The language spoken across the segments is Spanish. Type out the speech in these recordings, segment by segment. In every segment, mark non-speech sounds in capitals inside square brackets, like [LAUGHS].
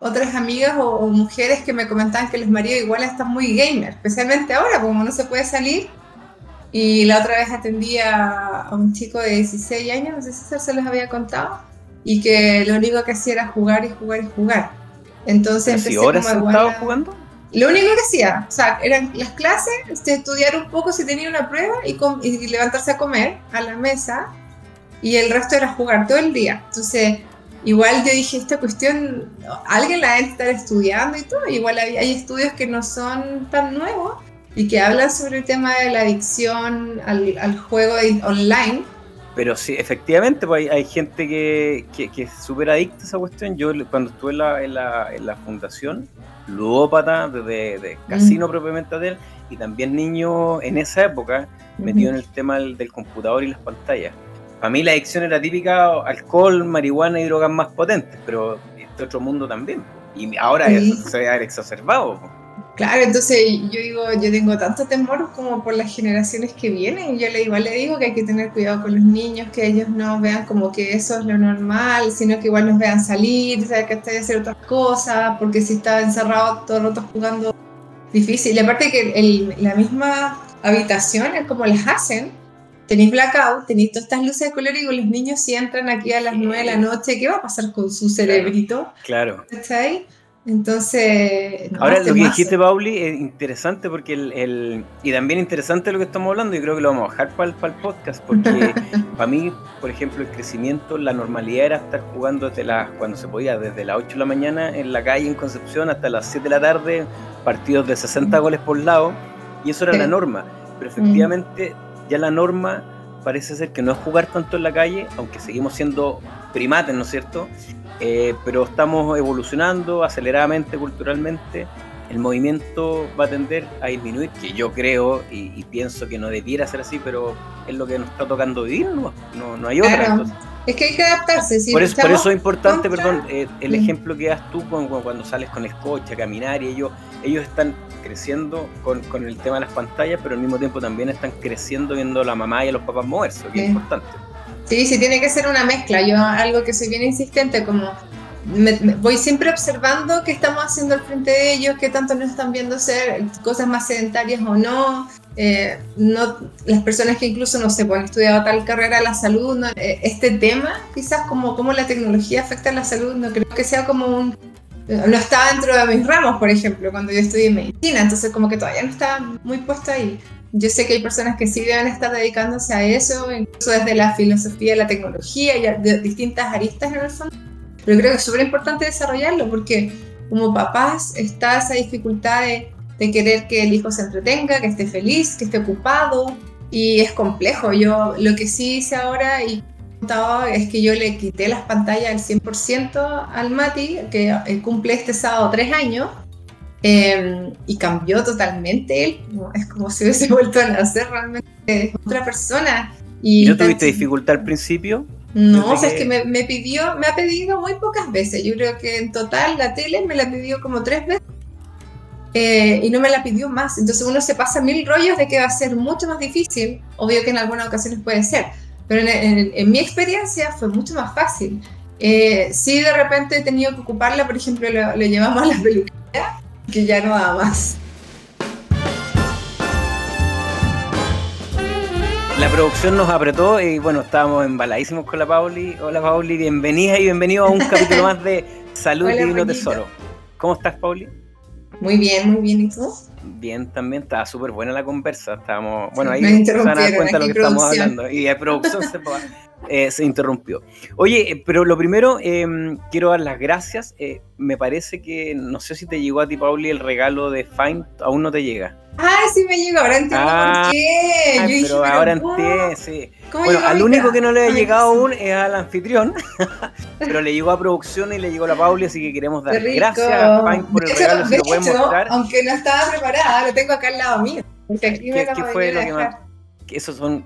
otras amigas o, mujeres que me comentaban que los maridos igual están muy gamer, especialmente ahora, como no se puede salir. Y la otra vez atendí a, un chico de 16 años, no sé si se los había contado, y que lo único que hacía era jugar y jugar y jugar. Entonces empecé horas como a jugando? Lo único que hacía, o sea, eran las clases, este, estudiar un poco si tenía una prueba y, y levantarse a comer a la mesa y el resto era jugar todo el día. Entonces, igual yo dije, esta cuestión, alguien la debe estar estudiando y todo, igual hay, hay, estudios que no son tan nuevos y que hablan sobre el tema de la adicción al, al juego online. Pero sí, efectivamente, pues hay, hay gente que, que, que, es súper adicta a esa cuestión. Yo cuando estuve en la, en la, en la fundación, ludópata, de, de casino mm. propiamente de él, y también niño en esa época, metido en el tema del, del computador y las pantallas. Para mí la adicción era típica alcohol, marihuana y drogas más potentes, pero este otro mundo también. Y ahora se ha exacerbado. Claro, entonces yo digo, yo tengo tanto temor como por las generaciones que vienen. Yo le, igual le digo que hay que tener cuidado con los niños, que ellos no vean como que eso es lo normal, sino que igual nos vean salir, que estoy hacer otras cosas, porque si está encerrado todo el rato jugando difícil. Y aparte que la misma habitación es como las hacen, tenéis blackout, tenéis todas estas luces de color y los niños si entran aquí a las 9 de la noche, ¿qué va a pasar con su cerebrito? Claro. ahí? Entonces... Ahora, lo que dijiste, Pauli, es interesante porque el, Y también interesante lo que estamos hablando, y creo que lo vamos a bajar para el, para el podcast, porque [LAUGHS] para mí, por ejemplo, el crecimiento, la normalidad era estar jugando desde las... cuando se podía, desde las 8 de la mañana en la calle en Concepción hasta las 7 de la tarde, partidos de 60 goles por lado, y eso era la norma. Pero efectivamente ya la norma parece ser que no es jugar tanto en la calle, aunque seguimos siendo primates, ¿no es cierto? Eh, pero estamos evolucionando aceleradamente culturalmente. El movimiento va a tender a disminuir, que yo creo y, pienso que no debiera ser así, pero es lo que nos está tocando vivir, no, no, hay otra. Es que hay que adaptarse. por, eso, por, eso, es importante, perdón, eh, el ejemplo que das tú cuando, cuando, sales con el coche a caminar y ellos, ellos están creciendo con, con, el tema de las pantallas, pero al mismo tiempo también están creciendo viendo a la mamá y a los papás moverse, que es importante. Sí, sí, tiene que ser una mezcla. Yo algo que soy bien insistente, como voy siempre observando qué estamos haciendo al frente de ellos, qué tanto nos están viendo hacer cosas más sedentarias o no. Eh, no las personas que incluso, no sé, pues han estudiado tal carrera, la salud, eh, este tema, quizás como cómo la tecnología afecta a la salud, no creo que sea como un... No está dentro de mis ramos, por ejemplo, cuando yo estudié medicina, entonces como que todavía no está muy puesto ahí. Yo sé que hay personas que sí deben estar dedicándose a eso, incluso desde la filosofía, la tecnología y de distintas aristas en el fondo pero creo que es súper importante desarrollarlo porque como papás está esa dificultad de, querer que el hijo se entretenga, que esté feliz, que esté ocupado y es complejo. Yo lo que sí hice ahora y es que yo le quité las pantallas al 100% al Mati, que eh, cumple este sábado tres años, em, y cambió totalmente él. Es como si hubiese [LAUGHS] vuelto a nacer realmente otra persona. ¿Y, no tuviste dificultad al principio? No, o sea, es que me, me, pidió, me ha pedido muy pocas veces. Yo creo que en total la tele me la pidió como tres veces eh, y no me la pidió más. Entonces uno se pasa mil rollos de que va a ser mucho más difícil. Obvio que en algunas ocasiones puede ser, pero en, mi experiencia fue mucho más fácil. Eh, sí, de repente he tenido que ocuparla, por ejemplo, le, llevamos a la peluquería, que ya no da más. La producción nos apretó y bueno, estábamos embaladísimos con la Pauli. Hola Pauli, bienvenida y bienvenido a un [LAUGHS] capítulo más de Salud y Divino Tesoro. ¿Cómo estás, Pauli? Muy bien, muy bien, ¿y tú? Bien, también estaba súper buena la conversa. Estábamos, bueno, ahí se van a dar cuenta de lo que estamos hablando. Y la producción se, eh, se, interrumpió. Oye, eh, pero lo primero, em, quiero dar las gracias. Eh, me parece que, no sé si te llegó a ti, Pauli, el regalo de Fine, aún no te llega. Ay, sí me llegó, ahora entiendo por ah, qué. pero ahora entiendo, sí. Bueno, al único que no le ha llegado aún es al anfitrión, [LAUGHS] pero le llegó a producción y le llegó a la Pauli, así que queremos dar gracias a Fine por el regalo, si lo pueden mostrar. Aunque no estaba preparada, lo tengo acá al lado mío. ¿Qué, fue lo que más? Esos son,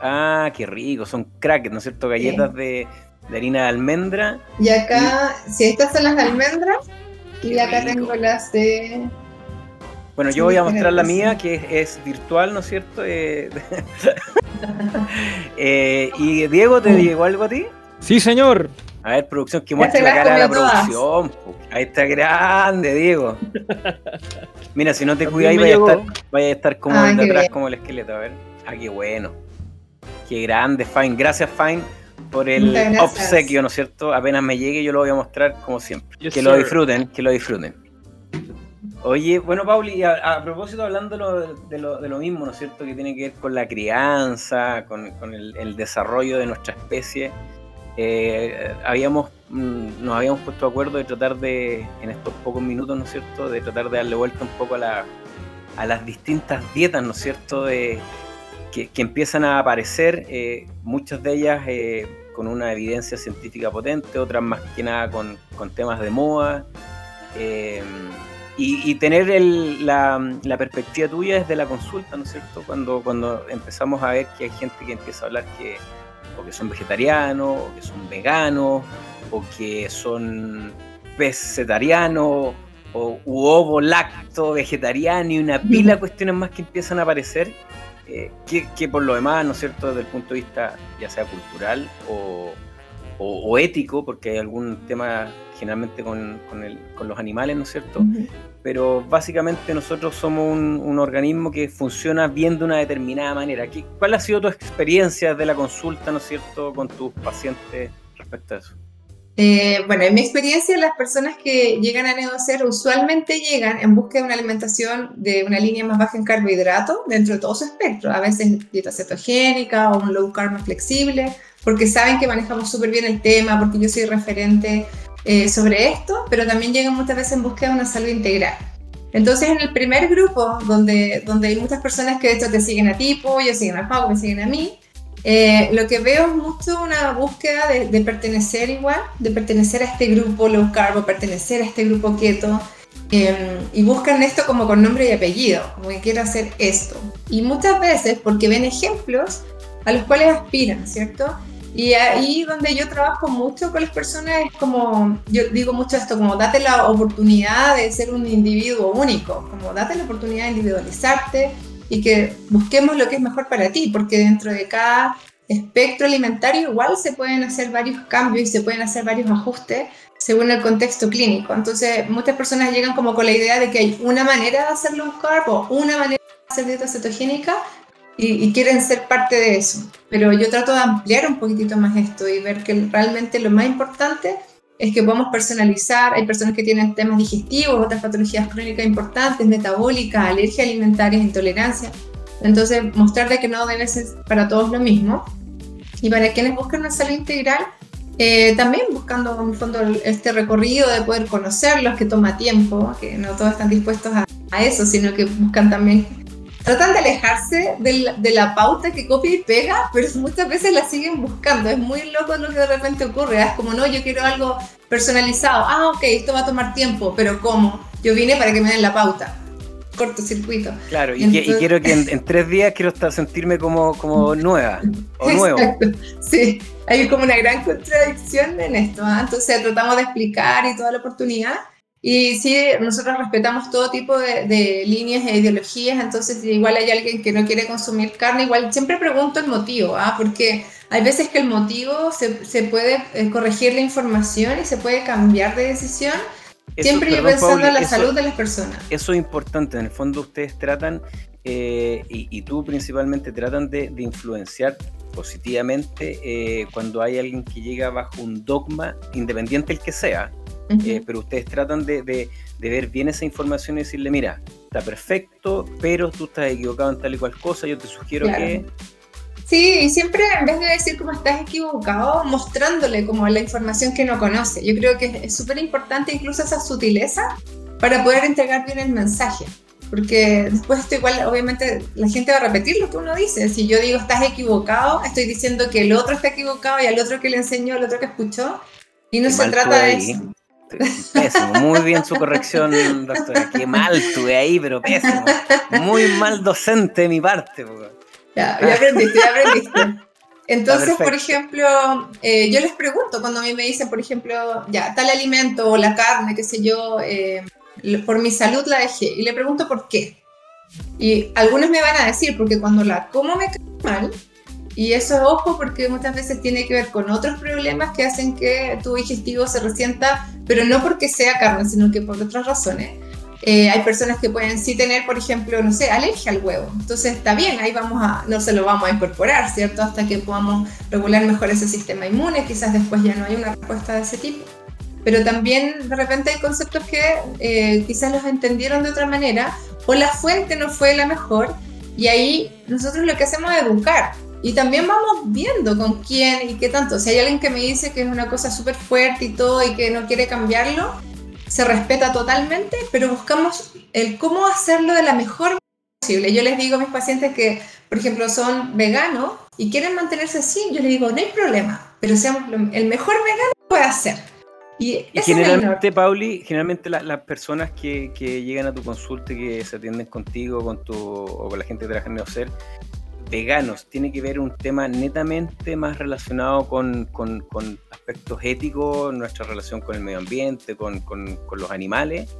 ah, qué rico, son crackers, ¿no es cierto? Galletas de, de, harina de almendra. Y acá, si estas son las de almendra, y acá tengo las de bueno, yo voy a mostrar la mía, que es, virtual, ¿no es cierto? Eh, [LAUGHS] eh, y Diego, ¿te llegó algo a ti? Sí, señor. A ver, producción, que muestre la cara de la producción. Ahí está grande, Diego. Mira, si no te cuidas, vaya a, estar, vaya a estar como detrás, como el esqueleto. A ver. Ah, qué bueno. Qué grande, Fine. Gracias, Fine, por el obsequio, ¿no es cierto? Apenas me llegue, yo lo voy a mostrar como siempre. que lo disfruten, que lo disfruten. Oye, bueno, Pauli, a, propósito, hablando de lo, mismo, ¿no es cierto? Que tiene que ver con la crianza, con, el, desarrollo de nuestra especie. Eh, habíamos, mm, nos habíamos puesto de acuerdo de tratar de, en estos pocos minutos, ¿no es cierto?, de tratar de darle vuelta un poco a, la, a las distintas dietas, ¿no es cierto?, de, que, empiezan a aparecer, eh, muchas de ellas eh, con una evidencia científica potente, otras más que nada con, con temas de moda. Y, tener la, perspectiva tuya desde la consulta, ¿no es cierto? Cuando, cuando empezamos a ver que hay gente que empieza a hablar que o que son vegetarianos, o que son veganos, o que son pescetarianos, o u ovo lacto vegetariano y una pila de cuestiones más que empiezan a aparecer, eh, que, por lo demás, ¿no es cierto?, desde el punto de vista ya sea cultural o, o, ético, porque hay algún tema generalmente con, con, los animales, ¿no es cierto? Pero básicamente nosotros somos un, organismo que funciona bien de una determinada manera. ¿Cuál ha sido tu experiencia de la consulta, ¿no es cierto?, con tus pacientes respecto a eso. Eh, bueno, en mi experiencia, las personas que llegan a negociar usualmente llegan en búsqueda de una alimentación de una línea más baja en carbohidratos dentro de todo su espectro. A veces dieta cetogénica o un low carb más flexible, porque saben que manejamos súper bien el tema, porque yo soy referente eh, sobre esto, pero también llegan muchas veces en búsqueda de una salud integral. Entonces, en el primer grupo, donde, donde hay muchas personas que de hecho te siguen a ti, yo siguen a Pau, me siguen a mí, eh, lo que veo es mucho una búsqueda de, pertenecer igual, de pertenecer a este grupo low carb, pertenecer a este grupo keto, em, y buscan esto como con nombre y apellido, como que quiero hacer esto. Y muchas veces porque ven ejemplos a los cuales aspiran, ¿cierto? Y ahí donde yo trabajo mucho con las personas es como, yo digo mucho esto, como date la oportunidad de ser un individuo único, como date la oportunidad de individualizarte y que busquemos lo que es mejor para ti, porque dentro de cada espectro alimentario igual se pueden hacer varios cambios y se pueden hacer varios ajustes según el contexto clínico. Entonces muchas personas llegan como con la idea de que hay una manera de hacerlo un carb o una manera de hacer dieta cetogénica y, quieren ser parte de eso. Pero yo trato de ampliar un poquitito más esto y ver que realmente lo más importante es que podamos personalizar. Hay personas que tienen temas digestivos, otras patologías crónicas importantes, metabólicas, alergias alimentarias, intolerancia. Entonces, mostrar de que no debe ser para todos lo mismo. Y para quienes buscan una salud integral, eh, también buscando en el fondo este recorrido de poder conocerlos, que toma tiempo, que no todos están dispuestos a, a eso, sino que buscan también tratan de alejarse de la, pauta que copia y pega, pero muchas veces la siguen buscando. Es muy loco lo que de repente ocurre. Es como, no, yo quiero algo personalizado. Ah, ok, esto va a tomar tiempo, pero ¿cómo? Yo vine para que me den la pauta. Cortocircuito. Claro, y, quiero que en, tres días quiero estar, sentirme como, como nueva o [LAUGHS] nuevo. Sí, hay como una gran contradicción en esto. ¿ah? Entonces tratamos de explicar y toda la oportunidad y sí, nosotros respetamos todo tipo de, líneas e ideologías, entonces igual hay alguien que no quiere consumir carne, igual siempre pregunto el motivo, ¿ah? porque hay veces que el motivo se, se puede eh, corregir la información y se puede cambiar de decisión, siempre yo pensando en la salud de las personas. Eso es importante, en el fondo ustedes tratan, eh, y, tú principalmente tratan de, influenciar positivamente eh, cuando hay alguien que llega bajo un dogma, independiente el que sea, eh, pero ustedes tratan de, ver bien esa información y decirle, mira, está perfecto, pero tú estás equivocado en tal y cual cosa, yo te sugiero que... Sí, y siempre en vez de decir cómo estás equivocado, mostrándole como la información que no conoce. Yo creo que es súper importante incluso esa sutileza para poder entregar bien el mensaje. Porque después esto igual, obviamente, la gente va a repetir lo que uno dice. Si yo digo estás equivocado, estoy diciendo que el otro está equivocado y al otro que le enseñó, al otro que escuchó. Y no se trata de eso. Pésimo, muy bien su corrección, doctora. Qué mal estuve ahí, pero pésimo. Muy mal docente de mi parte. Ya, ya aprendiste, ya aprendiste. [LAUGHS] Entonces, por ejemplo, eh, yo les pregunto cuando a mí me dicen, por ejemplo, ya, tal alimento o la carne, qué sé yo, eh, por mi salud la dejé. Y le pregunto por qué. Y algunos me van a decir, porque cuando la como me cae mal, Y eso es ojo porque muchas veces tiene que ver con otros problemas que hacen que tu digestivo se resienta, pero no porque sea carne, sino que por otras razones. Eh, hay personas que pueden sí tener, por ejemplo, no sé, alergia al huevo. Entonces está bien, ahí vamos a, no se lo vamos a incorporar, ¿cierto? Hasta que podamos regular mejor ese sistema inmune, quizás después ya no hay una respuesta de ese tipo. Pero también de repente hay conceptos que eh, quizás los entendieron de otra manera o la fuente no fue la mejor y ahí nosotros lo que hacemos es educar. Y también vamos viendo con quién y qué tanto. Si hay alguien que me dice que es una cosa súper fuerte y todo y que no quiere cambiarlo, se respeta totalmente, pero buscamos el cómo hacerlo de la mejor posible. Yo les digo a mis pacientes que, por ejemplo, son veganos y quieren mantenerse así, yo les digo, no hay problema, pero seamos el mejor vegano puede hacer. Y, generalmente, Pauli, generalmente las personas que, que, llegan a tu consulta, que se atienden contigo con tu, o con la gente que trabaja en Neocer, veganos, tiene que ver un tema netamente más relacionado con, con, aspectos éticos, nuestra relación con el medio ambiente, con, con, los animales.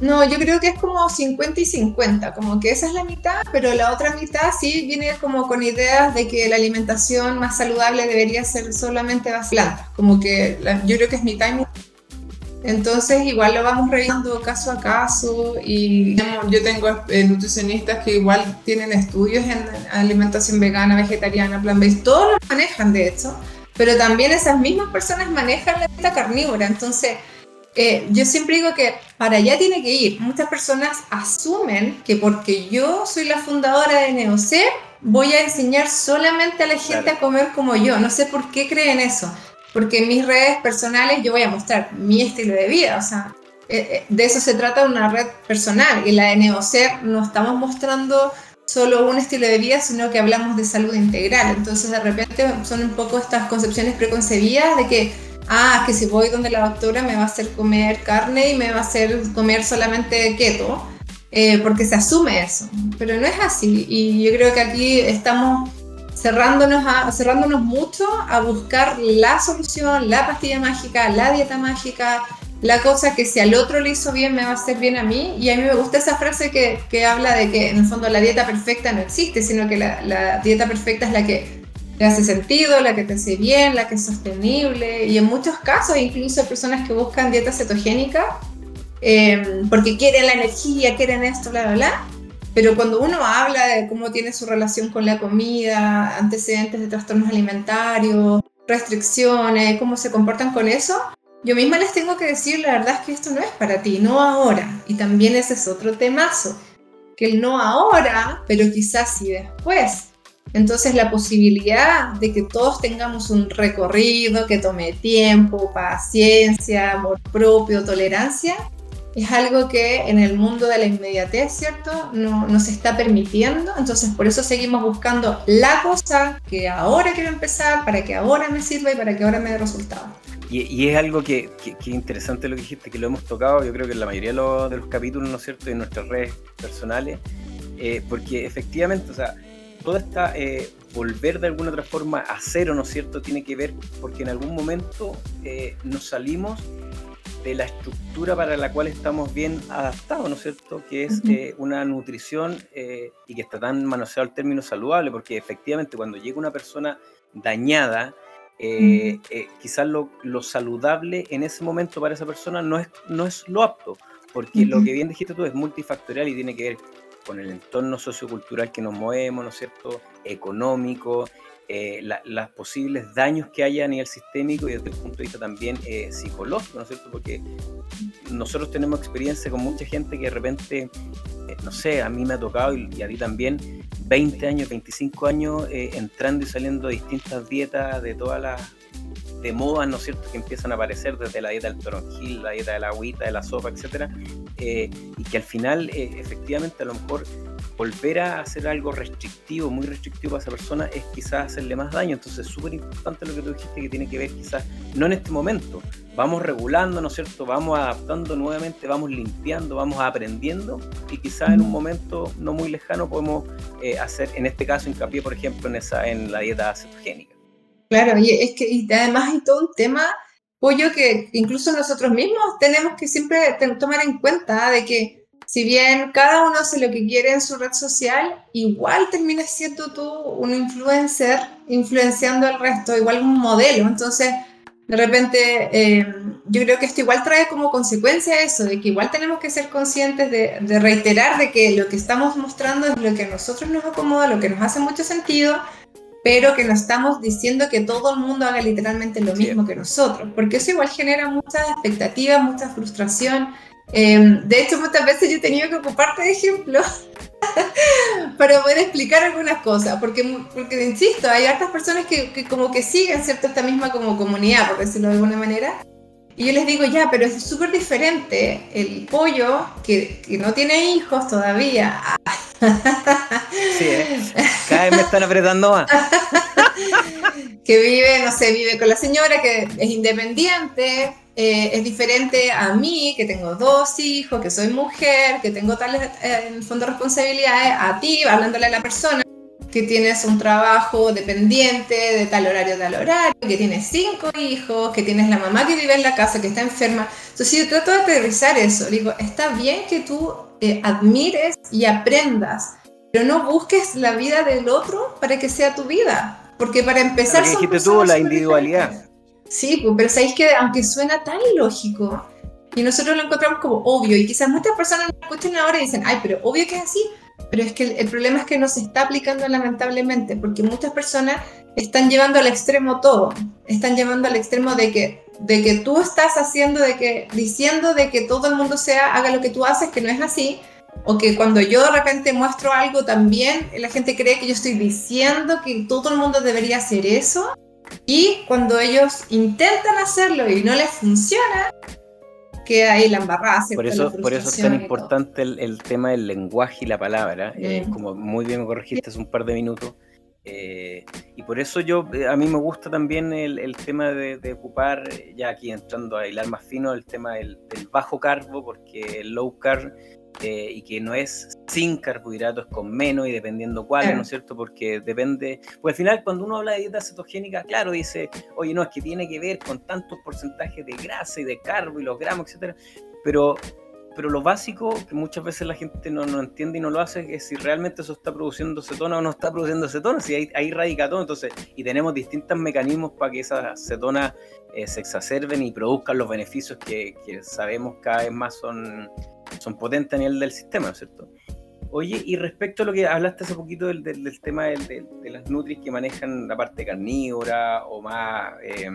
No, yo creo que es como 50 y 50, como que esa es la mitad, pero la otra mitad sí viene como con ideas de que la alimentación más saludable debería ser solamente plantas, como que yo creo que es mitad y mitad entonces igual lo vamos revisando caso a caso y yo tengo eh, nutricionistas que igual tienen estudios en alimentación vegana, vegetariana, plant-based, todos lo manejan de hecho, pero también esas mismas personas manejan la dieta carnívora, entonces eh, yo siempre digo que para allá tiene que ir. Muchas personas asumen que porque yo soy la fundadora de Neocer, voy a enseñar solamente a la gente a comer como yo. No sé por qué creen eso porque en mis redes personales yo voy a mostrar mi estilo de vida, o sea, eh, eh, de eso se trata una red personal y la de Neocer no estamos mostrando solo un estilo de vida, sino que hablamos de salud integral. Entonces de repente son un poco estas concepciones preconcebidas de que, ah, que si voy donde la doctora me va a hacer comer carne y me va a hacer comer solamente keto, eh, porque se asume eso, pero no es así. Y yo creo que aquí estamos cerrándonos, a, cerrándonos mucho a buscar la solución, la pastilla mágica, la dieta mágica, la cosa que si al otro le hizo bien me va a hacer bien a mí. Y a mí me gusta esa frase que, que habla de que en el fondo la dieta perfecta no existe, sino que la, la, dieta perfecta es la que te hace sentido, la que te hace bien, la que es sostenible. Y en muchos casos, incluso personas que buscan dieta cetogénica eh, porque quieren la energía, quieren esto, bla, bla, bla pero cuando uno habla de cómo tiene su relación con la comida, antecedentes de trastornos alimentarios, restricciones, cómo se comportan con eso, yo misma les tengo que decir, la verdad es que esto no es para ti, no ahora. Y también ese es otro temazo, que el no ahora, pero quizás sí después. Entonces la posibilidad de que todos tengamos un recorrido que tome tiempo, paciencia, amor propio, tolerancia, es algo que en el mundo de la inmediatez, ¿cierto? No nos está permitiendo. Entonces, por eso seguimos buscando la cosa que ahora quiero empezar, para que ahora me sirva y para que ahora me dé resultados. Y, es algo que, que, interesante lo que dijiste, que lo hemos tocado, yo creo que en la mayoría de los, de los capítulos, ¿no es cierto?, en nuestras redes personales, eh, porque efectivamente, o sea, toda esta eh, volver de alguna otra forma a cero, ¿no es cierto?, tiene que ver porque en algún momento eh, nos salimos de la estructura para la cual estamos bien adaptados, ¿no es cierto? Que es eh, una nutrición eh, y que está tan manoseado el término saludable, porque efectivamente cuando llega una persona dañada, eh, quizás lo, saludable en ese momento para esa persona no es, no es lo apto, porque lo que bien dijiste tú es multifactorial y tiene que ver con el entorno sociocultural que nos movemos, ¿no es cierto? Económico, eh, los posibles daños que haya a nivel sistémico y desde el punto de vista también eh, psicológico, ¿no es cierto? Porque nosotros tenemos experiencia con mucha gente que de repente, eh, no sé, a mí me ha tocado y, a ti también, 20 años, 25 años entrando y saliendo de distintas dietas de todas las de modas, ¿no es cierto?, que empiezan a aparecer desde la dieta del toronjil, la dieta de la agüita, de la sopa, etcétera, y que al final, efectivamente, a lo mejor volver a hacer algo restrictivo, muy restrictivo para esa persona, es quizás hacerle más daño. Entonces es súper importante lo que tú dijiste que tiene que ver quizás, no en este momento, vamos regulando, ¿no es cierto? Vamos adaptando nuevamente, vamos limpiando, vamos aprendiendo y quizás en un momento no muy lejano podemos eh, hacer, en este caso, hincapié, por ejemplo, en, esa, en la dieta cetogénica. Claro, y es que y además hay todo un tema, pollo, que incluso nosotros mismos tenemos que siempre tomar en cuenta de que si bien cada uno hace lo que quiere en su red social, igual terminas siendo tú un influencer influenciando al resto, igual un modelo. Entonces, de repente, eh, yo creo que esto igual trae como consecuencia eso, de que igual tenemos que ser conscientes de, de, reiterar de que lo que estamos mostrando es lo que a nosotros nos acomoda, lo que nos hace mucho sentido, pero que no estamos diciendo que todo el mundo haga literalmente lo mismo que nosotros, porque eso igual genera muchas expectativas, mucha frustración Em, de hecho, muchas veces yo he tenido que ocuparte de ejemplo [LAUGHS] para poder explicar algunas cosas, porque, porque insisto, hay otras personas que, que, como que siguen, ¿cierto? Esta misma como comunidad, por decirlo de alguna manera. Y yo les digo, ya, pero es súper diferente el pollo que, que, no tiene hijos todavía. [LAUGHS] Sí, ¿eh? cada vez me están apretando más. [LAUGHS] que vive, no sé, vive con la señora, que es independiente, eh, es diferente a mí, que tengo dos hijos, que soy mujer, que tengo tales, eh, en fondo, responsabilidades, a ti, hablándole a la persona, que tienes un trabajo dependiente de tal horario, tal horario, que tienes cinco hijos, que tienes la mamá que vive en la casa, que está enferma. Entonces yo trato de aterrizar eso, digo, está bien que tú eh, admires y aprendas, pero no busques la vida del otro para que sea tu vida, porque para empezar... Son dijiste tú la individualidad. Sí, pues, pero sabéis que aunque suena tan ilógico, y nosotros lo encontramos como obvio, y quizás muchas personas lo escuchen ahora y dicen, ay, pero obvio que es así, pero es que el, problema es que no se está aplicando lamentablemente, porque muchas personas están llevando al extremo todo, están llevando al extremo de que, de que tú estás haciendo, de que, diciendo de que todo el mundo sea, haga lo que tú haces, que no es así, o que cuando yo de repente muestro algo también, la gente cree que yo estoy diciendo que todo el mundo debería hacer eso, y cuando ellos intentan hacerlo y no les funciona, queda ahí la embarrada. Por eso, por eso es tan importante el, tema del lenguaje y la palabra. Eh, como muy bien me corregiste hace un par de minutos. Eh, y por eso yo, eh, a mí me gusta también el, tema de, ocupar, ya aquí entrando a hilar más fino, el tema del, del bajo carbo, porque el low carb eh, y que no es sin carbohidratos, con menos y dependiendo cuáles, ¿no es cierto? Porque depende, pues al final cuando uno habla de dieta cetogénica, claro, dice, oye, no, es que tiene que ver con tantos porcentajes de grasa y de carbo y los gramos, etcétera, pero pero lo básico que muchas veces la gente no, no, entiende y no lo hace es si realmente eso está produciendo cetona o no está produciendo cetona, si hay, ahí radica todo. Entonces, y tenemos distintos mecanismos para que esas cetonas eh, se exacerben y produzcan los beneficios que, que, sabemos cada vez más son, son potentes a nivel del sistema, ¿cierto? Oye, y respecto a lo que hablaste hace poquito del, del, tema de, las nutris que manejan la parte carnívora o más, eh,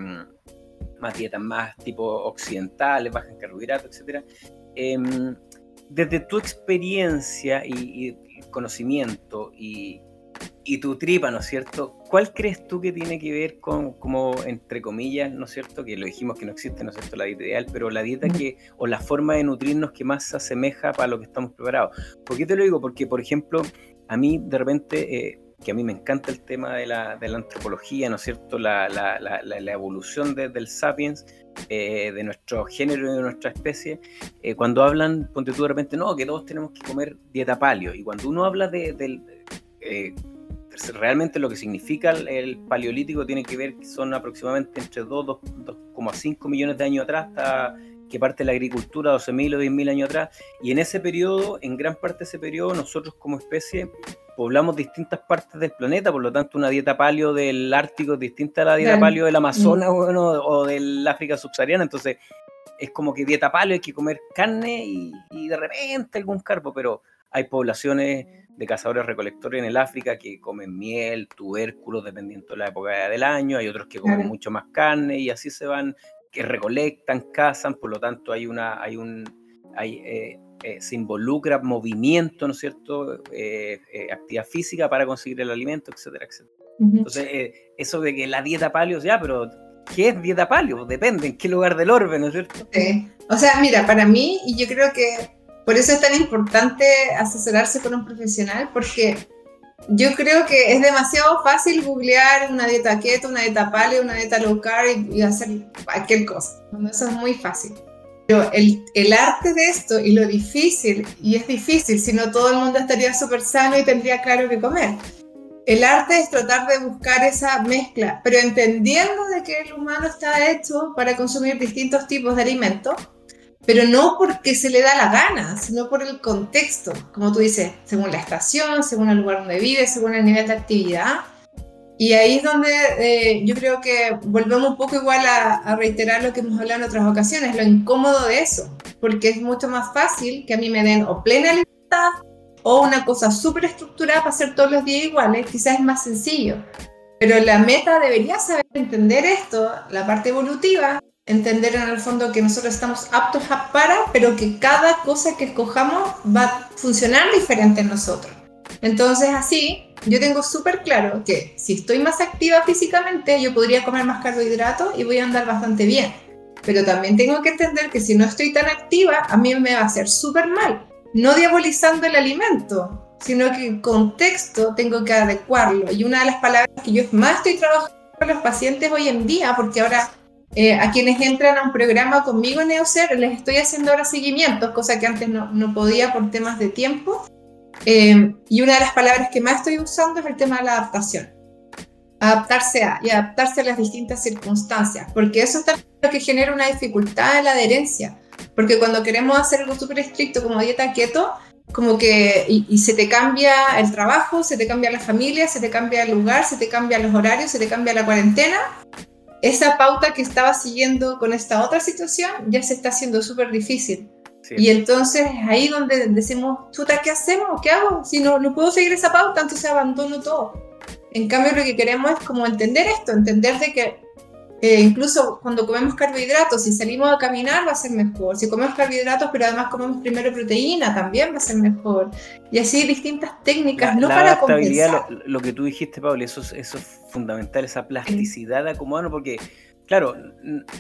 más dietas más tipo occidentales, bajas en carbohidratos, etcétera. Eh, desde tu experiencia y, y conocimiento y, y tu tripa, ¿no es cierto? ¿Cuál crees tú que tiene que ver con, como, entre comillas, ¿no es cierto? Que lo dijimos que no existe, ¿no es cierto? La dieta ideal, pero la dieta que, o la forma de nutrirnos que más se asemeja para lo que estamos preparados. ¿Por qué te lo digo? Porque, por ejemplo, a mí de repente, eh, que a mí me encanta el tema de la, de la antropología, ¿no es cierto? La, la, la, la evolución del sapiens, eh, de nuestro género y de nuestra especie, eh, cuando hablan, ponte tú de repente, no, que todos tenemos que comer dieta paleo. Y cuando uno habla de, del realmente lo que significa el, paleolítico tiene que ver que son aproximadamente entre 2, 2,5 millones de años atrás hasta que parte la agricultura 12.000 o 10.000 años atrás. Y en ese periodo, en gran parte de ese periodo, nosotros como especie poblamos distintas partes del planeta, por lo tanto una dieta paleo del Ártico es distinta a la dieta paleo del Amazonas bueno, o del África subsahariana, entonces es como que dieta paleo hay que comer carne y, y de repente algún carbo, pero hay poblaciones de cazadores recolectores en el África que comen miel, tubérculos, dependiendo de la época del año, hay otros que comen mucho más carne y así se van, que recolectan, cazan, por lo tanto hay una, hay un, hay, eh, eh, se involucra movimiento, ¿no es cierto?, eh, actividad física para conseguir el alimento, etcétera, etcétera. Entonces, eso de que la dieta paleo, ya, pero ¿qué es dieta paleo? Depende en qué lugar del orbe, ¿no es cierto? Sí. O sea, mira, para mí, y yo creo que por eso es tan importante asesorarse con un profesional, porque yo creo que es demasiado fácil googlear una dieta keto, una dieta paleo, una dieta low carb y, hacer cualquier cosa. Eso es muy fácil. Pero el, el, arte de esto y lo difícil, y es difícil, si no todo el mundo estaría súper sano y tendría claro qué comer. El arte es tratar de buscar esa mezcla, pero entendiendo de que el humano está hecho para consumir distintos tipos de alimentos pero no porque se le da la gana, sino por el contexto, como tú dices, según la estación, según el lugar donde vive, según el nivel de actividad. Y ahí es donde eh, yo creo que volvemos un poco igual a, a, reiterar lo que hemos hablado en otras ocasiones, lo incómodo de eso, porque es mucho más fácil que a mí me den o plena libertad o una cosa súper estructurada para hacer todos los días iguales, quizás es más sencillo. Pero la meta debería saber entender esto, la parte evolutiva, entender en el fondo que nosotros estamos aptos para, pero que cada cosa que escojamos va a funcionar diferente en nosotros. Entonces así, yo tengo súper claro que si estoy más activa físicamente, yo podría comer más carbohidratos y voy a andar bastante bien. Pero también tengo que entender que si no estoy tan activa, a mí me va a hacer súper mal. No diabolizando el alimento, sino que el contexto tengo que adecuarlo. Y una de las palabras que yo más estoy trabajando con los pacientes hoy en día, porque ahora eh, a quienes entran a un programa conmigo en Neocer, les estoy haciendo ahora seguimientos, cosa que antes no, no podía por temas de tiempo. Eh, y una de las palabras que más estoy usando es el tema de la adaptación. Adaptarse a y adaptarse a las distintas circunstancias, porque eso es lo que genera una dificultad en la adherencia. Porque cuando queremos hacer algo súper estricto como dieta keto, como que y, se te cambia el trabajo, se te cambia la familia, se te cambia el lugar, se te cambia los horarios, se te cambia la cuarentena, esa pauta que estaba siguiendo con esta otra situación ya se está haciendo súper difícil. Y entonces ahí donde decimos, chuta, ¿qué hacemos? ¿Qué hago? Si no, no puedo seguir esa pauta, entonces abandono todo. En cambio, lo que queremos es como entender esto, entender de que eh, incluso cuando comemos carbohidratos, si salimos a caminar va a ser mejor. Si comemos carbohidratos, pero además comemos primero proteína, también va a ser mejor. Y así distintas técnicas, no para compensar. Lo, lo, que tú dijiste, Pablo, eso es, eso es fundamental, esa plasticidad de acomodarnos, porque claro,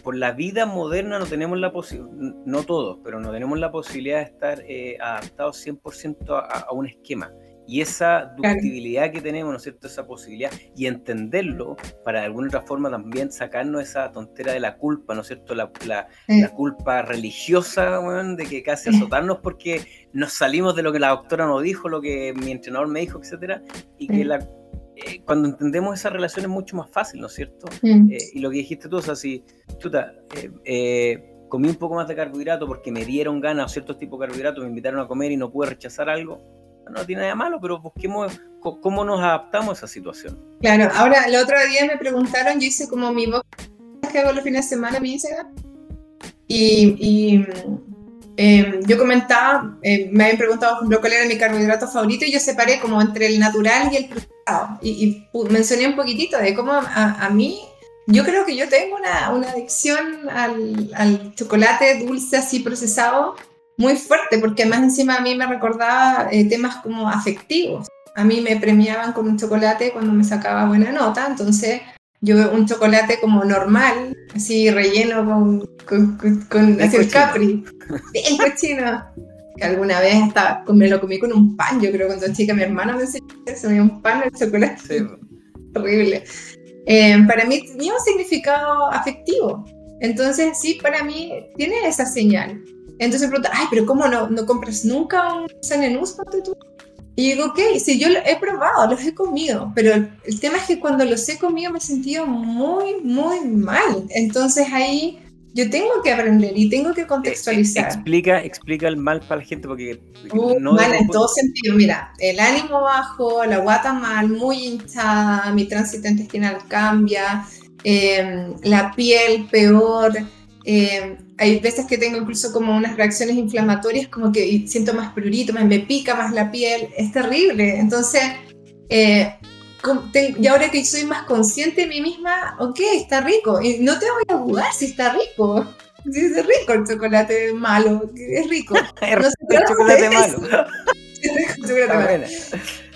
por la vida moderna no tenemos la posibilidad, no todos, pero no tenemos la posibilidad de estar eh, adaptados 100% a, a, un esquema. Y esa ductibilidad que tenemos, ¿no es cierto? Esa posibilidad y entenderlo para de alguna otra forma también sacarnos esa tontera de la culpa, ¿no es cierto? La, la, la culpa religiosa, de que casi azotarnos porque nos salimos de lo que la doctora nos dijo, lo que mi entrenador me dijo, etcétera, y que la eh, cuando entendemos esa relación es mucho más fácil, ¿no es cierto? Mm. Eh, y lo que dijiste tú, o sea, si, chuta, eh, comí un poco más de carbohidrato porque me dieron ganas o ciertos tipos de carbohidratos, me invitaron a comer y no pude rechazar algo, no tiene nada malo, pero busquemos cómo nos adaptamos a esa situación. Claro, ahora el otro día me preguntaron, yo hice como mi box que hago los fines de semana, mi Instagram, y, y em, yo comentaba, me habían preguntado, por ejemplo, cuál era mi carbohidrato favorito, y yo separé como entre el natural y el y, mencioné un poquitito de cómo a, mí, yo creo que yo tengo una, una adicción al, al, chocolate dulce así procesado muy fuerte, porque más encima a mí me recordaba eh, temas como afectivos. A mí me premiaban con un chocolate cuando me sacaba buena nota, entonces yo un chocolate como normal, así relleno con, con, con, así el capri, bien cochino que alguna vez hasta me lo comí con un pan, yo creo cuando chica mi hermana me enseñó eso, un pan de chocolate. Sí. [LAUGHS] Horrible. Eh, para mí tenía un significado afectivo. Entonces, sí, para mí tiene esa señal. Entonces pregunta, ay, pero ¿cómo no, no compras nunca un Sanenús, tú? Y digo, ok, sí, yo lo he probado, los he comido, pero el tema es que cuando los he comido me he sentido muy, muy mal. Entonces ahí yo tengo que aprender y tengo que contextualizar. Explica, explica el mal para la gente porque uh, no mal en todo sentido. Mira, el ánimo bajo, la guata mal, muy hinchada, mi tránsito intestinal cambia, em, la piel peor. Em, hay veces que tengo incluso como unas reacciones inflamatorias, como que siento más prurito, me pica más la piel, es terrible. Entonces, eh, y ahora que soy más consciente de mí misma, ok, está rico. Y no te voy a dudar si está rico. [LAUGHS] Si es rico el chocolate malo, es rico. [LAUGHS] no el chocolate malo. [LAUGHS]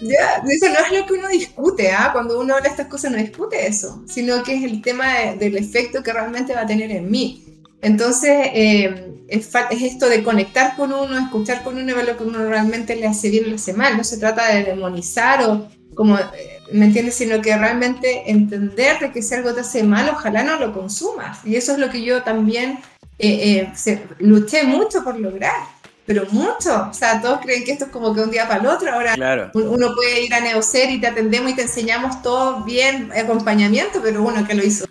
Ya, eso no es lo que uno discute, ¿ah? cuando uno habla de estas cosas no discute eso, sino que es el tema del efecto que realmente va a tener en mí. Entonces, eh, es, es, esto de conectar con uno, escuchar con uno y ver lo que uno realmente le hace bien o le hace mal. No se trata de demonizar o como eh, ¿me entiendes? Sino que realmente entender de que si algo te hace mal, ojalá no lo consumas. Y eso es lo que yo también eh, eh, luché mucho por lograr, pero mucho. O sea, todos creen que esto es como que un día para el otro. Ahora uno puede ir a Neocer y te atendemos y te enseñamos todo bien, acompañamiento, pero uno que lo hizo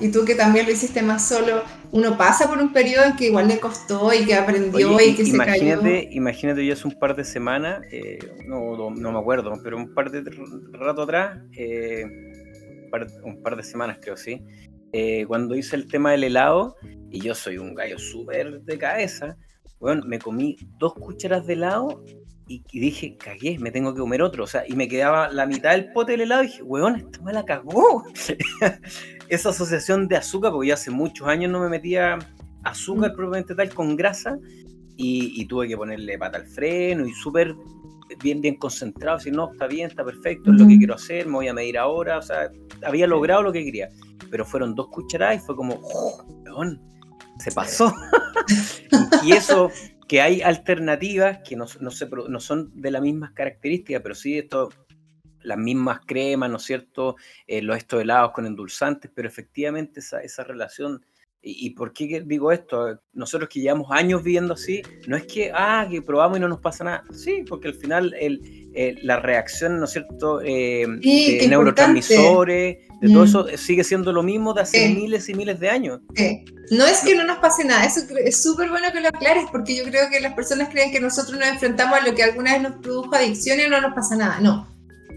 y tú que también lo hiciste más solo, uno pasa por un periodo en que igual le costó y que aprendió y que se cayó. Imagínate, yo hace un par de semanas, eh, no, no, me acuerdo, pero un par de rato atrás, eh, un par de semanas creo, sí, eh, cuando hice el tema del helado, y yo soy un gallo súper de cabeza, bueno, me comí dos cucharas de helado y, dije, cagué, me tengo que comer otro. O sea, y me quedaba la mitad del pote del helado y dije, weón, esta me la cagó. [LAUGHS] Esa asociación de azúcar, porque yo hace muchos años no me metía azúcar mm. probablemente tal con grasa y, tuve que ponerle pata al freno y súper bien, bien concentrado. Si no, está bien, está perfecto, es lo que quiero hacer, me voy a medir ahora. O sea, había logrado lo que quería. Pero fueron dos cucharadas y fue como, oh, se pasó. [LAUGHS] y eso que hay alternativas que no, no, no son de las mismas características, pero sí esto, las mismas cremas, ¿no es cierto? Eh, los estos helados con endulzantes, pero efectivamente esa, esa relación ¿Y, por qué digo esto? Nosotros que llevamos años viviendo así, no es que, ah, que probamos y no nos pasa nada. Sí, porque al final el, la reacción, ¿no es cierto?, eh, de neurotransmisores, de todo mm. eso, sigue siendo lo mismo de hace miles y miles de años. No es que no nos pase nada, eso es súper bueno que lo aclares, porque yo creo que las personas creen que nosotros nos enfrentamos a lo que alguna vez nos produjo adicción y no nos pasa nada. No,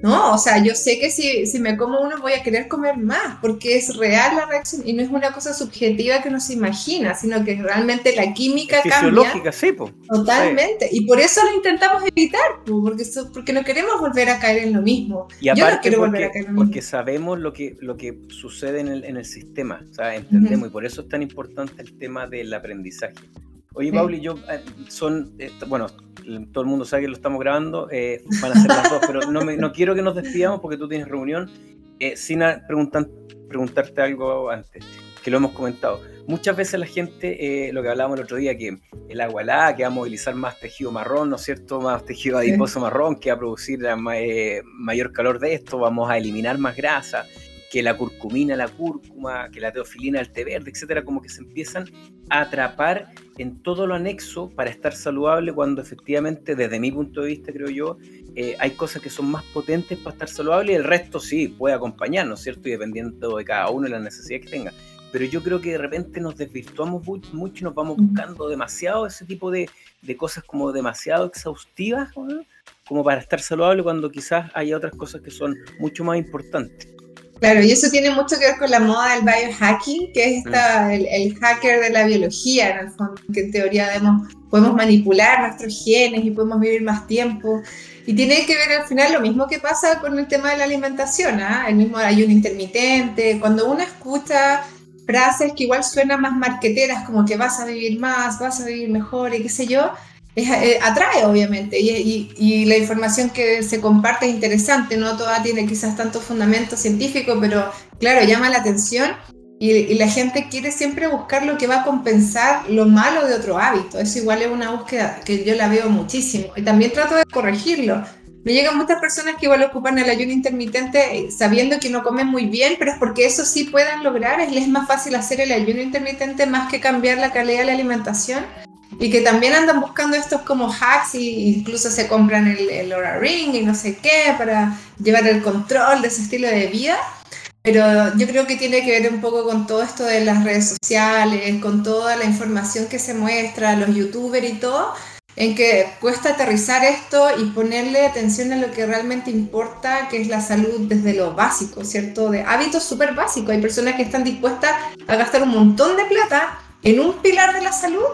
no, o sea, yo sé que si, si me como uno voy a querer comer más, porque es real la reacción y no es una cosa subjetiva que uno se imagina, sino que realmente la química es fisiológica, sí, pues. Totalmente. Y por eso lo intentamos evitar, porque, porque no queremos volver a caer en lo mismo. Y aparte porque, porque sabemos lo que, lo que sucede en el, en el sistema, o sea, entendemos, y por eso es tan importante el tema del aprendizaje. Oye, Pauli, yo, eh, son, eh, bueno, todo el mundo sabe que lo estamos grabando, eh, van a ser las dos, pero no, me, no quiero que nos despidamos porque tú tienes reunión, sin preguntar, preguntarte algo antes, que lo hemos comentado. Muchas veces la gente, lo que hablábamos el otro día, que el agua que va a movilizar más tejido marrón, ¿no es cierto? Más tejido adiposo marrón, que va a producir mayor calor de esto, vamos a eliminar más grasa que la curcumina, la cúrcuma, que la teofilina, el té verde, etcétera, como que se empiezan a atrapar en todo lo anexo para estar saludable, cuando efectivamente, desde mi punto de vista, creo yo, eh, hay cosas que son más potentes para estar saludable y el resto sí puede acompañar, ¿no es cierto? Y dependiendo de cada uno y las necesidades que tenga. Pero yo creo que de repente nos desvirtuamos mucho y nos vamos buscando demasiado ese tipo de, de cosas como demasiado exhaustivas, como para estar saludable, cuando quizás hay otras cosas que son mucho más importantes. Claro, y eso tiene mucho que ver con la moda del biohacking, que es esta, mm. el, hacker de la biología, en el fondo, que en teoría podemos manipular nuestros genes y podemos vivir más tiempo. Y tiene que ver al final lo mismo que pasa con el tema de la alimentación, ¿ah? el mismo ayuno intermitente. Cuando uno escucha frases que igual suenan más marqueteras, como que vas a vivir más, vas a vivir mejor y qué sé yo, eh, atrae obviamente y, la información que se comparte es interesante, no toda tiene quizás tanto fundamento científico, pero claro, llama la atención y, la gente quiere siempre buscar lo que va a compensar lo malo de otro hábito. Eso igual es una búsqueda que yo la veo muchísimo y también trato de corregirlo. Me llegan muchas personas que igual ocupan el ayuno intermitente sabiendo que no comen muy bien, pero es porque eso sí puedan lograr, es les más fácil hacer el ayuno intermitente más que cambiar la calidad de la alimentación y que también andan buscando estos como hacks e incluso se compran el, el Aura Ring y no sé qué para llevar el control de ese estilo de vida. Pero yo creo que tiene que ver un poco con todo esto de las redes sociales, con toda la información que se muestra, los youtubers y todo, en que cuesta aterrizar esto y ponerle atención a lo que realmente importa, que es la salud desde lo básico, ¿cierto? De hábitos súper básicos. Hay personas que están dispuestas a gastar un montón de plata en un pilar de la salud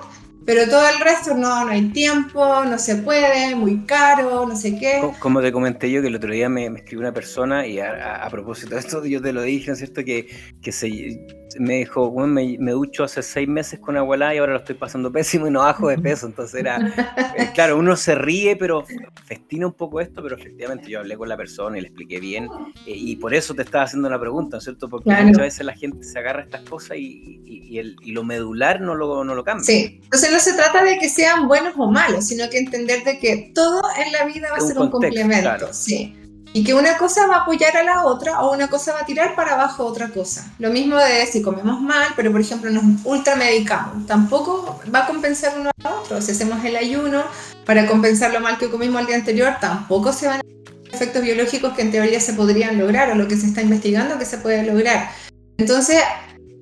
pero todo el resto no, no hay tiempo, no se puede, muy caro, no sé qué. Como te comenté yo, que el otro día me, me escribió una persona y a, propósito de esto yo te lo dije, ¿no es cierto? Que, que se, me dijo, bueno, me, me, ducho hace seis meses con agua y ahora lo estoy pasando pésimo y no bajo de peso. Entonces era, [LAUGHS] eh, claro, uno se ríe, pero festina un poco esto, pero efectivamente yo hablé con la persona y le expliqué bien. Eh, y por eso te estaba haciendo la pregunta, ¿no es cierto? Porque muchas veces la gente se agarra a estas cosas y, y, el, y, lo medular no lo, no lo cambia. Sí, entonces no se trata de que sean buenos o malos, sino que entender de que todo en la vida va a ser un complemento. Sí. Y que una cosa va a apoyar a la otra o una cosa va a tirar para abajo otra cosa. Lo mismo de si comemos mal, pero por ejemplo nos ultramedicamos, tampoco va a compensar uno a otro. Si hacemos el ayuno para compensar lo mal que comimos el día anterior, tampoco se van a efectos biológicos que en teoría se podrían lograr o lo que se está investigando que se puede lograr. Entonces,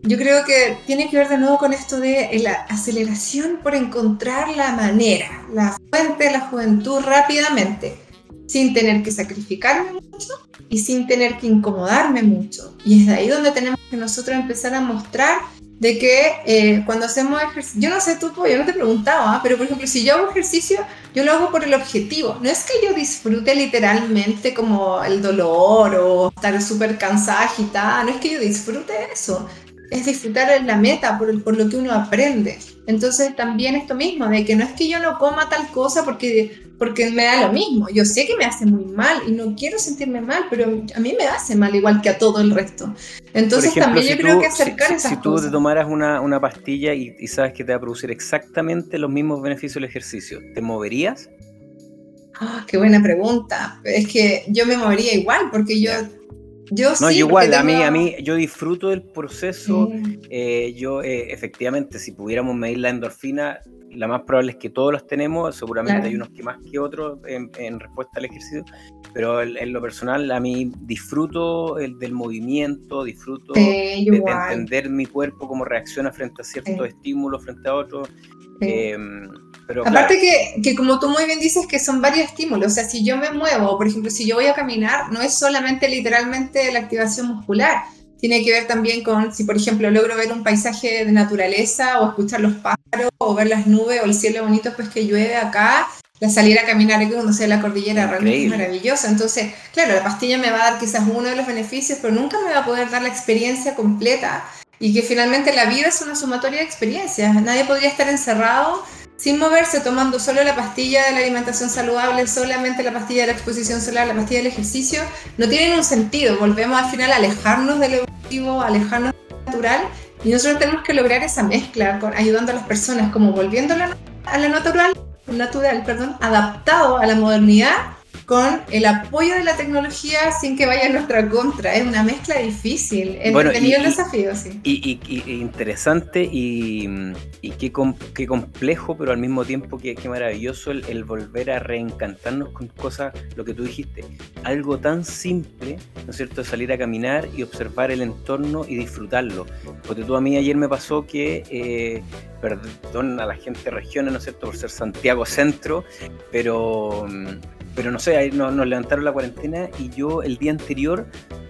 yo creo que tiene que ver de nuevo con esto de la aceleración por encontrar la manera, la fuente de la juventud rápidamente, sin tener que sacrificarme mucho y sin tener que incomodarme mucho. Y es de ahí donde tenemos que nosotros empezar a mostrar de que eh, cuando hacemos ejercicio, yo no sé tú, yo no te preguntaba, pero por ejemplo, si yo hago ejercicio, yo lo hago por el objetivo. No es que yo disfrute literalmente como el dolor o estar súper cansada, agitada, no es que yo disfrute eso, es disfrutar la meta por, por lo que uno aprende. Entonces también esto mismo, de que no es que yo no coma tal cosa porque, porque me da lo mismo. Yo sé que me hace muy mal y no quiero sentirme mal, pero a mí me hace mal igual que a todo el resto. Entonces también yo creo que acercar si, esas si tú te tomaras una, una pastilla y, y, sabes que te va a producir exactamente los mismos beneficios del ejercicio, ¿te moverías? Oh, qué buena pregunta. Es que yo me movería igual porque yo... Yo no, sí, igual, a mí, a mí, yo disfruto del proceso. Eh, yo, eh, efectivamente, si pudiéramos medir la endorfina, la más probable es que todos los tenemos, seguramente claro. hay unos que más que otros en, en respuesta al ejercicio, pero en, en, lo personal a mí disfruto el, del movimiento, disfruto de, de, entender mi cuerpo, cómo reacciona frente a ciertos estímulos, frente a otros. Pero, Aparte claro. que, que, como tú muy bien dices, que son varios estímulos. O sea, si yo me muevo, por ejemplo, si yo voy a caminar, no es solamente literalmente la activación muscular. Tiene que ver también con si, por ejemplo, logro ver un paisaje de naturaleza o escuchar los pájaros o ver las nubes o el cielo bonito, pues que llueve acá. La salir a caminar aquí cuando sea la cordillera realmente es maravillosa. Entonces, claro, la pastilla me va a dar quizás uno de los beneficios, pero nunca me va a poder dar la experiencia completa. Y que finalmente la vida es una sumatoria de experiencias. Nadie podría estar encerrado sin moverse, tomando solo la pastilla de la alimentación saludable, solamente la pastilla de la exposición solar, la pastilla del ejercicio, no tienen un sentido. Volvemos al final a alejarnos del evolutivo, alejarnos del natural, y nosotros tenemos que lograr esa mezcla, con, ayudando a las personas, como volviendo a la natural, natural, perdón, adaptado a la modernidad, con el apoyo de la tecnología sin que vaya en nuestra contra. Es una mezcla difícil, bueno, entretenido el desafío, sí. Y, y, y interesante y, y qué, com, qué, complejo, pero al mismo tiempo qué, qué maravilloso el, el, volver a reencantarnos con cosas, lo que tú dijiste, algo tan simple, ¿no es cierto?, salir a caminar y observar el entorno y disfrutarlo. Porque tú a mí ayer me pasó que... Eh, perdón a la gente de regiones, ¿no es cierto?, por ser Santiago Centro, pero pero no sé, ahí nos, levantaron la cuarentena y yo el día anterior,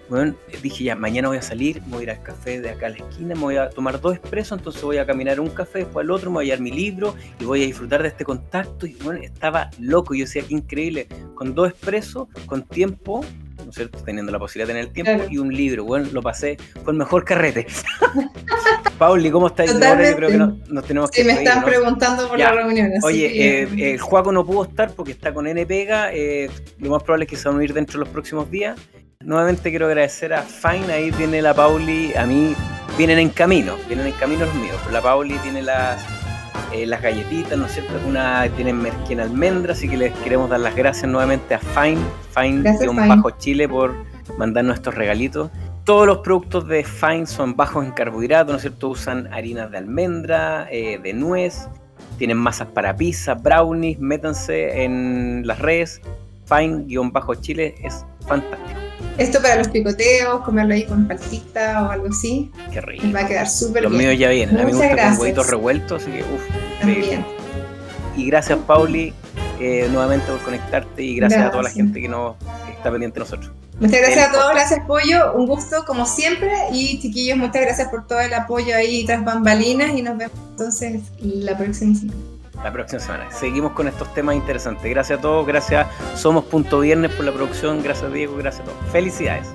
bueno, dije ya, mañana voy a salir, voy a ir al café de acá a la esquina, me voy a tomar dos expresos, entonces voy a caminar un café, después al otro, me voy a llevar mi libro y voy a disfrutar de este contacto. Y bueno, estaba loco, yo decía, qué increíble, con dos expresos, con tiempo, ¿no es cierto? Teniendo la posibilidad de tener el tiempo claro. y un libro. Bueno, lo pasé, fue el mejor carrete. [LAUGHS] Pauli, ¿cómo estás? Ahora yo creo que no, nos tenemos sí, que. Sí, me están ¿no? preguntando por ya. la reunión. Oye, que... eh, el Juaco no pudo estar porque está con N Pega. Eh, lo más probable es que se van a unir dentro de los próximos días. Nuevamente quiero agradecer a Fine, ahí tiene la Pauli, a mí vienen en camino, vienen en camino los míos. La Pauli tiene las eh, las galletitas, ¿no es cierto? Una tienen merquén almendra, así que les queremos dar las gracias nuevamente a Fine, Fine, gracias, un bajo Chile por mandarnos estos regalitos. Todos los productos de Fine son bajos en carbohidratos, ¿no es cierto? Usan harinas de almendra, eh, de nuez, tienen masas para pizza, brownies, métanse en las redes. Fine-Chile es fantástico. Esto para los picoteos, comerlo ahí con paltita o algo así. Qué rico. Va a quedar súper Los míos ya vienen. Muchas a mí me gusta gracias. con huevitos revueltos, así que uff. También. Y gracias, Pauli, eh, nuevamente por conectarte y gracias, gracias, a toda la gente que nos está pendiente de nosotros. Muchas gracias a todos, gracias Pollo, un gusto como siempre y chiquillos, muchas gracias por todo el apoyo ahí tras bambalinas y nos vemos entonces la próxima semana. La próxima semana. Seguimos con estos temas interesantes. Gracias a todos, gracias Somos Punto Viernes por la producción, gracias Diego, gracias a todos. Felicidades.